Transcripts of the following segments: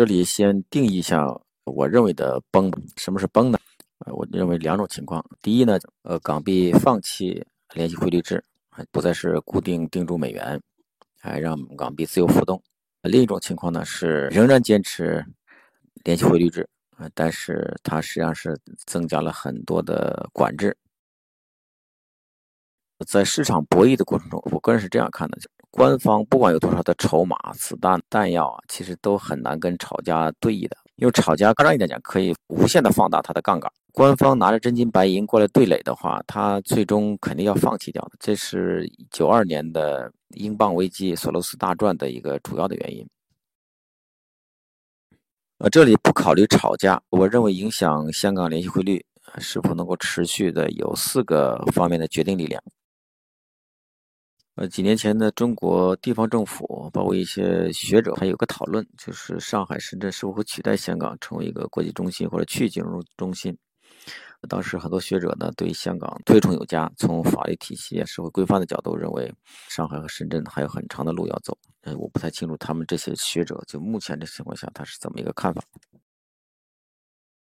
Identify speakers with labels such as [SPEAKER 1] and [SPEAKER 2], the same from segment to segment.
[SPEAKER 1] 这里先定义一下我认为的崩，什么是崩呢？呃，我认为两种情况。第一呢，呃，港币放弃联系汇率制，不再是固定定住美元，还让港币自由浮动。另一种情况呢是仍然坚持联系汇率制，啊，但是它实际上是增加了很多的管制。在市场博弈的过程中，我个人是这样看的：官方不管有多少的筹码、子弹、弹药啊，其实都很难跟炒家对弈的。因为炒家，夸张一点讲，可以无限的放大它的杠杆。官方拿着真金白银过来对垒的话，他最终肯定要放弃掉的。这是九二年的英镑危机、索罗斯大赚的一个主要的原因。呃，这里不考虑炒家，我认为影响香港联系汇率是否能够持续的有四个方面的决定力量。呃，几年前呢，中国地方政府包括一些学者还有个讨论，就是上海、深圳是否会取代香港成为一个国际中心或者区域金融中心。当时很多学者呢对香港推崇有加，从法律体系、社会规范的角度认为，上海和深圳还有很长的路要走。呃，我不太清楚他们这些学者就目前的情况下他是怎么一个看法。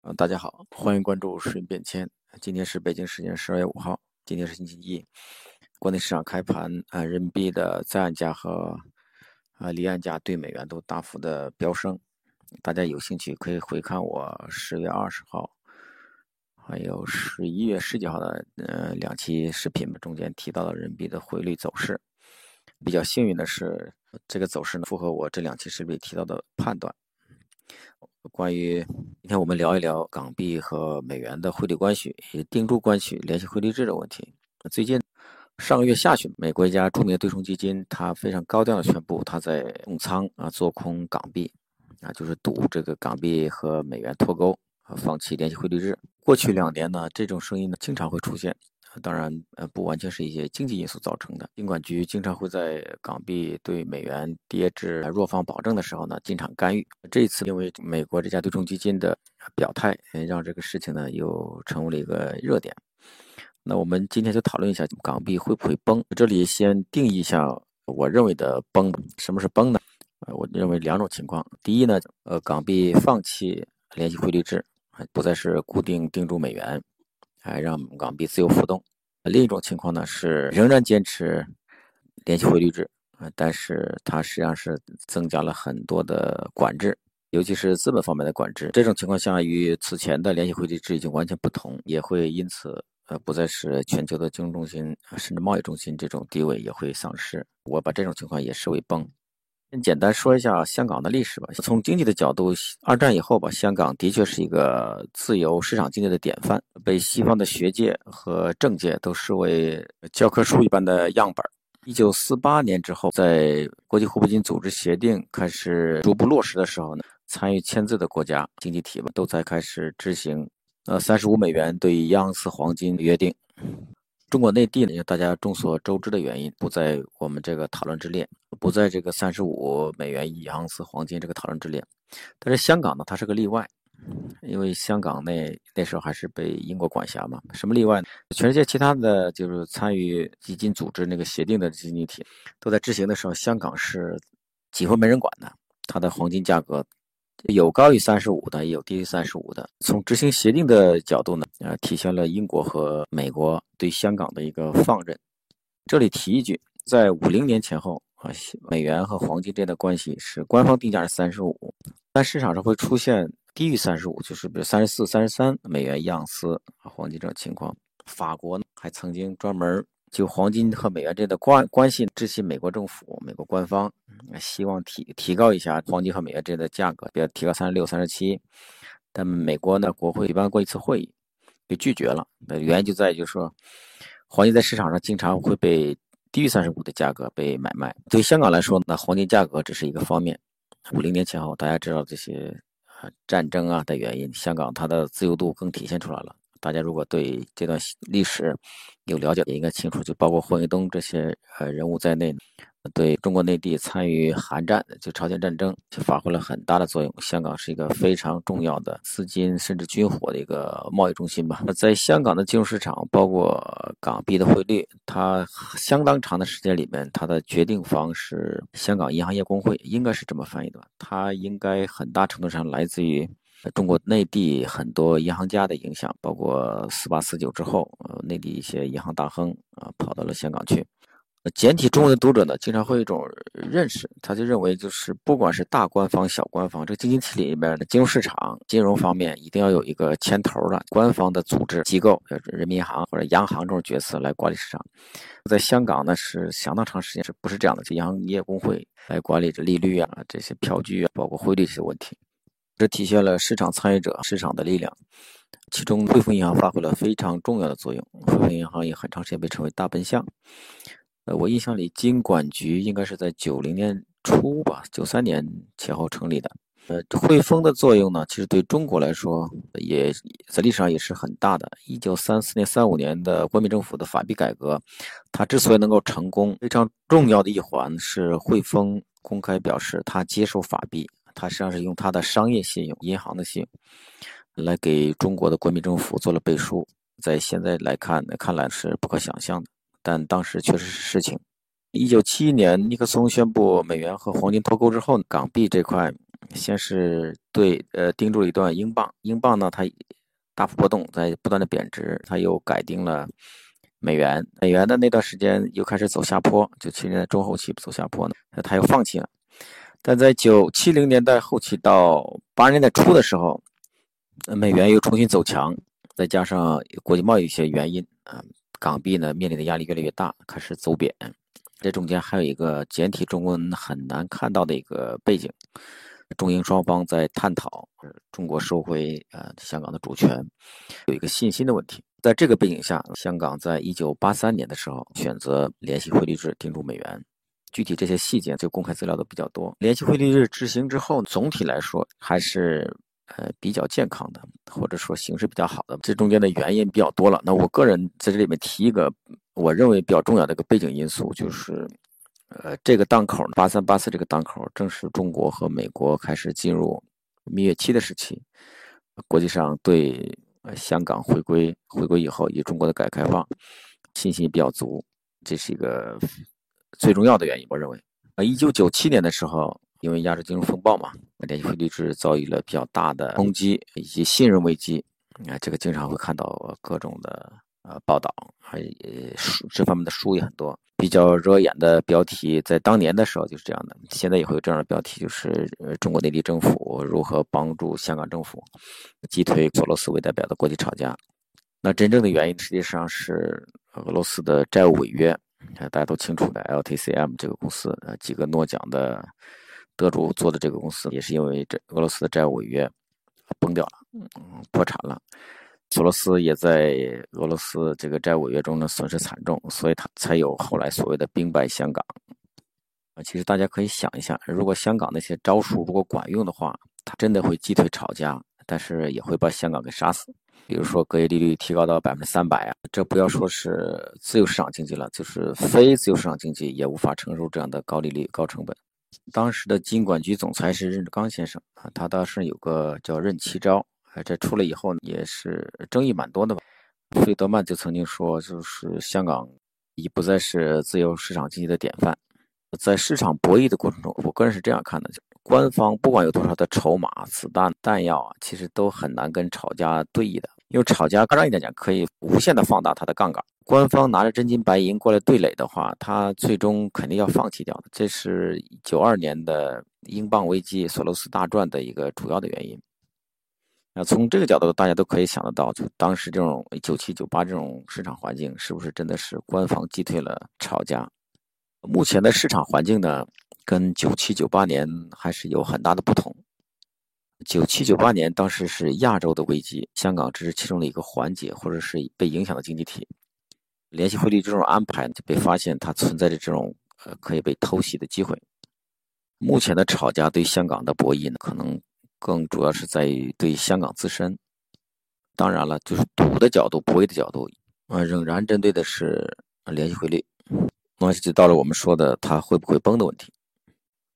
[SPEAKER 1] 啊，大家好，欢迎关注水变迁。今天是北京时间十二月五号，今天是星期一。国内市场开盘，啊，人民币的在岸价和啊离岸价对美元都大幅的飙升。大家有兴趣可以回看我十月二十号，还有十一月十几号的呃两期视频，中间提到了人民币的汇率走势。比较幸运的是，这个走势呢符合我这两期视频提到的判断。关于今天我们聊一聊港币和美元的汇率关系，以及定住关系、联系汇率制的问题。最近。上个月下旬，美国一家著名的对冲基金，它非常高调的宣布，它在重仓啊，做空港币，啊，就是赌这个港币和美元脱钩，啊，放弃联系汇率制。过去两年呢，这种声音呢经常会出现，当然，呃，不完全是一些经济因素造成的。金管局经常会在港币对美元跌至弱方保证的时候呢进场干预。这一次，因为美国这家对冲基金的表态，让这个事情呢又成为了一个热点。那我们今天就讨论一下港币会不会崩。这里先定义一下我认为的崩，什么是崩呢？呃，我认为两种情况。第一呢，呃，港币放弃联系汇率制，不再是固定定住美元，还让港币自由浮动。另一种情况呢是仍然坚持联系汇率制，啊，但是它实际上是增加了很多的管制，尤其是资本方面的管制。这种情况下与此前的联系汇率制已经完全不同，也会因此。呃，不再是全球的金融中心，甚至贸易中心，这种地位也会丧失。我把这种情况也视为崩。先简单说一下香港的历史吧。从经济的角度，二战以后吧，香港的确是一个自由市场经济的典范，被西方的学界和政界都视为教科书一般的样本。一九四八年之后，在国际货币基金组织协定开始逐步落实的时候呢，参与签字的国家经济体们都在开始执行。呃，三十五美元对一盎司黄金约定，中国内地呢，大家众所周知的原因不在我们这个讨论之列，不在这个三十五美元一盎司黄金这个讨论之列。但是香港呢，它是个例外，因为香港那那时候还是被英国管辖嘛。什么例外呢？全世界其他的就是参与基金组织那个协定的经济体都在执行的时候，香港是几乎没人管的，它的黄金价格。有高于三十五的，也有低于三十五的。从执行协定的角度呢，呃，体现了英国和美国对香港的一个放任。这里提一句，在五零年前后啊，美元和黄金之间的关系是官方定价是三十五，但市场上会出现低于三十五，就是比如三十四、三十三美元一盎司黄金这种情况。法国呢，还曾经专门。就黄金和美元这的关关系，支持美国政府、美国官方希望提提高一下黄金和美元这的价格，比如提高三十六、三十七。但美国呢，国会举办过一次会议，就拒绝了。那原因就在于就是说，黄金在市场上经常会被低于三十五的价格被买卖。对香港来说，那黄金价格只是一个方面。五零年前后，大家知道这些战争啊的原因，香港它的自由度更体现出来了。大家如果对这段历史有了解，也应该清楚，就包括霍英东这些呃人物在内，对中国内地参与韩战，就朝鲜战争，就发挥了很大的作用。香港是一个非常重要的资金甚至军火的一个贸易中心吧。那在香港的金融市场，包括港币的汇率，它相当长的时间里面，它的决定方是香港银行业工会，应该是这么翻译的吧？它应该很大程度上来自于中国内地很多银行家的影响，包括四八四九之后，呃，内地一些银行大亨啊跑到了香港去。简体中文的读者呢，经常会有一种认识，他就认为就是不管是大官方、小官方，这个经济体里面的金融市场、金融方面一定要有一个牵头的官方的组织机构，人民银行或者央行这种角色来管理市场。在香港呢，是相当长时间是不是这样的？就银行业工会来管理着利率啊、这些票据啊，包括汇率这些问题，这体现了市场参与者、市场的力量。其中汇丰银行发挥了非常重要的作用，汇丰银行也很长时间被称为大笨象。呃，我印象里，金管局应该是在九零年初吧，九三年前后成立的。呃，汇丰的作用呢，其实对中国来说，也在历史上也是很大的。一九三四年、三五年的国民政府的法币改革，它之所以能够成功，非常重要的一环是汇丰公开表示，它接受法币，他实际上是用他的商业信用、银行的信用，来给中国的国民政府做了背书。在现在来看，看来是不可想象的。但当时确实是事情。一九七一年，尼克松宣布美元和黄金脱钩之后，港币这块先是对呃盯住了一段英镑，英镑呢它大幅波动，在不断的贬值，它又改定了美元，美元的那段时间又开始走下坡，就去年代中后期走下坡呢，他又放弃了。但在九七零年代后期到八十年代初的时候，美元又重新走强，再加上国际贸易一些原因啊。港币呢面临的压力越来越大，开始走贬。这中间还有一个简体中文很难看到的一个背景：中英双方在探讨中国收回呃香港的主权，有一个信心的问题。在这个背景下，香港在一九八三年的时候选择联系汇率制定住美元。具体这些细节就公开资料都比较多。联系汇率制执行之后，总体来说还是。呃，比较健康的，或者说形势比较好的，这中间的原因比较多了。那我个人在这里面提一个，我认为比较重要的一个背景因素，就是，呃，这个档口，八三八四这个档口，正是中国和美国开始进入蜜月期的时期，国际上对香港回归回归以后，以中国的改革开放信心比较足，这是一个最重要的原因。我认为，呃，一九九七年的时候。因为亚洲金融风暴嘛，联系汇率制遭遇了比较大的冲击以及信任危机。啊，这个经常会看到各种的呃报道，还书这方面的书也很多。比较惹眼的标题，在当年的时候就是这样的，现在也会有这样的标题，就是中国内地政府如何帮助香港政府击退索罗斯为代表的国际炒家。那真正的原因实际上是俄罗斯的债务违约。大家都清楚的，LTCM 这个公司，呃，几个诺奖的。得主做的这个公司也是因为这俄罗斯的债务违约崩掉了，嗯，破产了。索罗斯也在俄罗斯这个债务违约中呢损失惨重，所以他才有后来所谓的兵败香港。啊，其实大家可以想一下，如果香港那些招数如果管用的话，他真的会击退炒家，但是也会把香港给杀死。比如说隔夜利率提高到百分之三百啊，这不要说是自由市场经济了，就是非自由市场经济也无法承受这样的高利率、高成本。当时的金管局总裁是任志刚先生啊，他当时有个叫任期招，啊，这出来以后呢也是争议蛮多的吧。费德曼就曾经说，就是香港已不再是自由市场经济的典范。在市场博弈的过程中，我个人是这样看的：，就官方不管有多少的筹码、子弹、弹药啊，其实都很难跟炒家对弈的。因为炒家夸张一点讲，可以无限的放大它的杠杆。官方拿着真金白银过来对垒的话，它最终肯定要放弃掉的。这是九二年的英镑危机、索罗斯大赚的一个主要的原因。那从这个角度，大家都可以想得到，就当时这种九七九八这种市场环境，是不是真的是官方击退了炒家？目前的市场环境呢，跟九七九八年还是有很大的不同。九七九八年，当时是亚洲的危机，香港只是其中的一个环节，或者是被影响的经济体。联系汇率这种安排就被发现，它存在着这种呃可以被偷袭的机会。目前的炒家对香港的博弈呢，可能更主要是在于对香港自身。当然了，就是赌的角度、博弈的角度，呃，仍然针对的是联系汇率。那就到了我们说的它会不会崩的问题。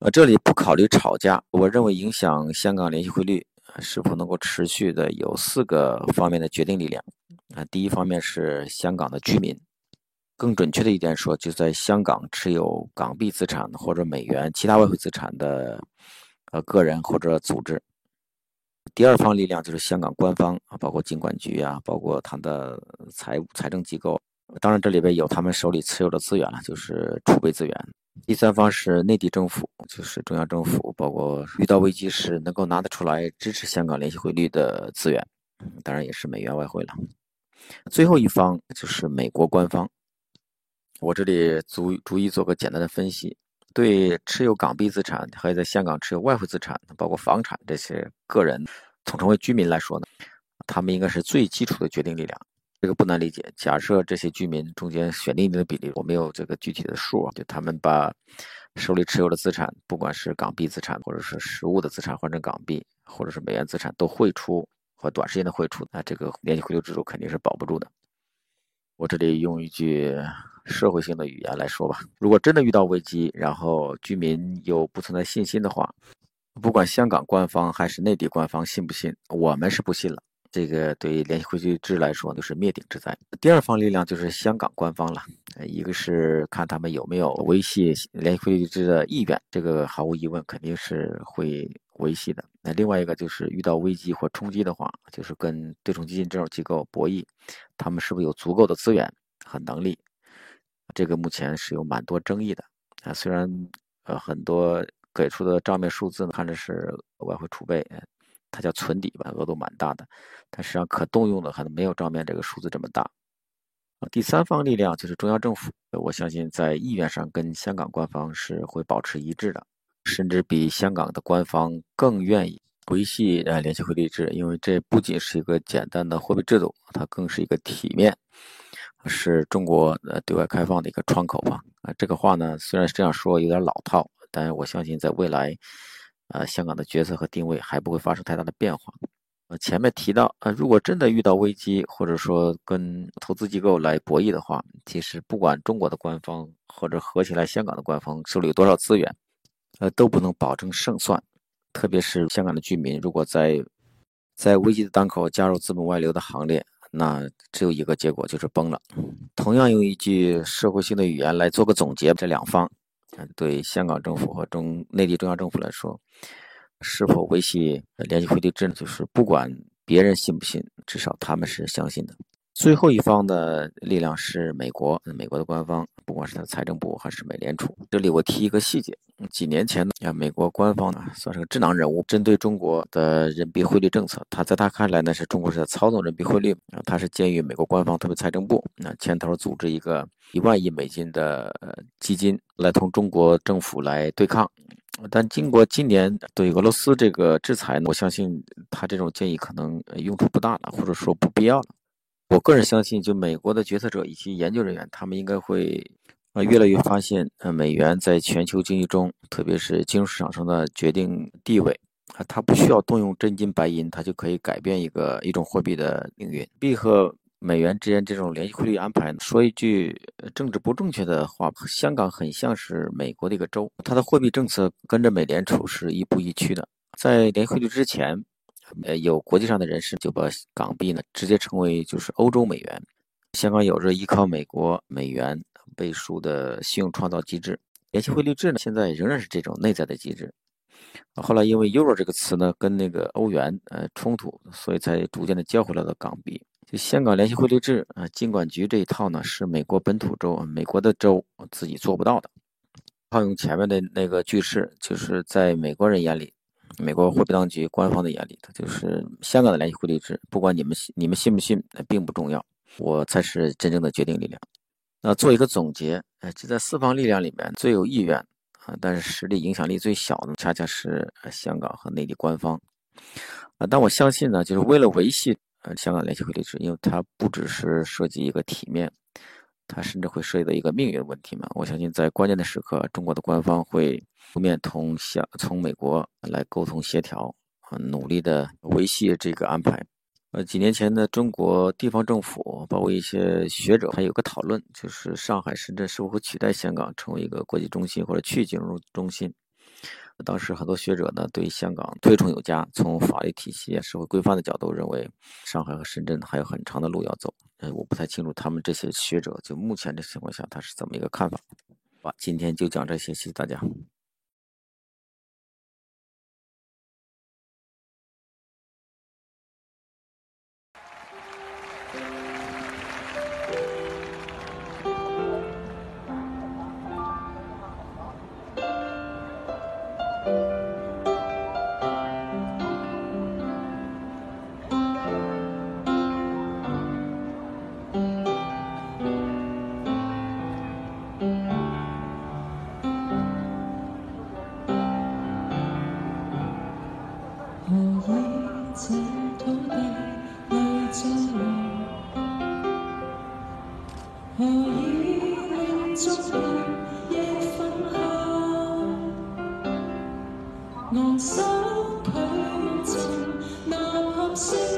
[SPEAKER 1] 呃，这里不考虑吵架，我认为影响香港联系汇率是否能够持续的有四个方面的决定力量。啊，第一方面是香港的居民，更准确的一点说，就在香港持有港币资产或者美元其他外汇资产的呃个人或者组织。第二方力量就是香港官方啊，包括金管局啊，包括它的财财政机构。当然，这里边有他们手里持有的资源了，就是储备资源。第三方是内地政府，就是中央政府，包括遇到危机时能够拿得出来支持香港联系汇率的资源，当然也是美元外汇了。最后一方就是美国官方。我这里逐逐一做个简单的分析。对持有港币资产还有在香港持有外汇资产，包括房产这些个人，统称为居民来说呢，他们应该是最基础的决定力量。这个不难理解。假设这些居民中间选定一定的比例，我没有这个具体的数啊，就他们把手里持有的资产，不管是港币资产或者是实物的资产换成港币，或者是美元资产都汇出和短时间的汇出，那这个联系汇率制度肯定是保不住的。我这里用一句社会性的语言来说吧，如果真的遇到危机，然后居民又不存在信心的话，不管香港官方还是内地官方信不信，我们是不信了。这个对联系汇率制来说就是灭顶之灾。第二方力量就是香港官方了，一个是看他们有没有维系联系汇率制的意愿，这个毫无疑问肯定是会维系的。那另外一个就是遇到危机或冲击的话，就是跟对冲基金这种机构博弈，他们是不是有足够的资源和能力？这个目前是有蛮多争议的啊。虽然呃很多给出的账面数字呢，看着是外汇储备。它叫存底吧，额度蛮大的，但实际上可动用的可能没有账面这个数字这么大。啊，第三方力量就是中央政府，我相信在意愿上跟香港官方是会保持一致的，甚至比香港的官方更愿意维系呃联系汇率制，因为这不仅是一个简单的货币制度，它更是一个体面，是中国呃对外开放的一个窗口吧。啊，这个话呢虽然这样说有点老套，但我相信在未来。呃，香港的角色和定位还不会发生太大的变化。呃，前面提到，呃，如果真的遇到危机，或者说跟投资机构来博弈的话，其实不管中国的官方或者合起来香港的官方手里有多少资源，呃，都不能保证胜算。特别是香港的居民，如果在在危机的当口加入资本外流的行列，那只有一个结果，就是崩了。同样用一句社会性的语言来做个总结，这两方。对香港政府和中内地中央政府来说，是否维系联系汇率制呢？就是不管别人信不信，至少他们是相信的。最后一方的力量是美国，美国的官方，不管是他财政部还是美联储。这里我提一个细节：几年前呢，美国官方呢算是个智囊人物，针对中国的人民币汇率政策，他在他看来呢是中国是在操纵人民币汇率，他是建议美国官方，特别财政部，那牵头组织一个一万亿美金的基金来同中国政府来对抗。但经过今年对俄罗斯这个制裁呢，我相信他这种建议可能用处不大了，或者说不必要了。我个人相信，就美国的决策者以及研究人员，他们应该会，呃，越来越发现，呃，美元在全球经济中，特别是金融市场上的决定地位，啊，它不需要动用真金白银，它就可以改变一个一种货币的命运。币和美元之间这种联系汇率安排，说一句政治不正确的话，香港很像是美国的一个州，它的货币政策跟着美联储是亦步亦趋的。在联汇率之前。呃，有国际上的人士就把港币呢直接称为就是欧洲美元。香港有着依靠美国美元背书的信用创造机制，联系汇率制呢现在仍然是这种内在的机制。后来因为 euro 这个词呢跟那个欧元呃冲突，所以才逐渐的交回来了港币。就香港联系汇率制啊，金管局这一套呢是美国本土州美国的州自己做不到的。套用前面的那个句式，就是在美国人眼里。美国货币当局官方的眼里，它就是香港的联系汇率制，不管你们你们信不信，那并不重要，我才是真正的决定力量。那做一个总结，呃，就在四方力量里面最有意愿啊，但是实力影响力最小的，恰恰是香港和内地官方啊。但我相信呢，就是为了维系呃香港联系汇率制，因为它不只是涉及一个体面。它甚至会涉及到一个命运问题嘛？我相信在关键的时刻，中国的官方会出面同向从美国来沟通协调，啊，努力的维系这个安排。呃，几年前呢，中国地方政府包括一些学者还有个讨论，就是上海、深圳是否会取代香港成为一个国际中心或者去金融中心。当时很多学者呢对香港推崇有加，从法律体系、社会规范的角度认为，上海和深圳还有很长的路要走。呃，我不太清楚他们这些学者就目前的情况下他是怎么一个看法。好，今天就讲这些，谢谢大家。
[SPEAKER 2] 已令足印也粉香，昂首去寻那合声。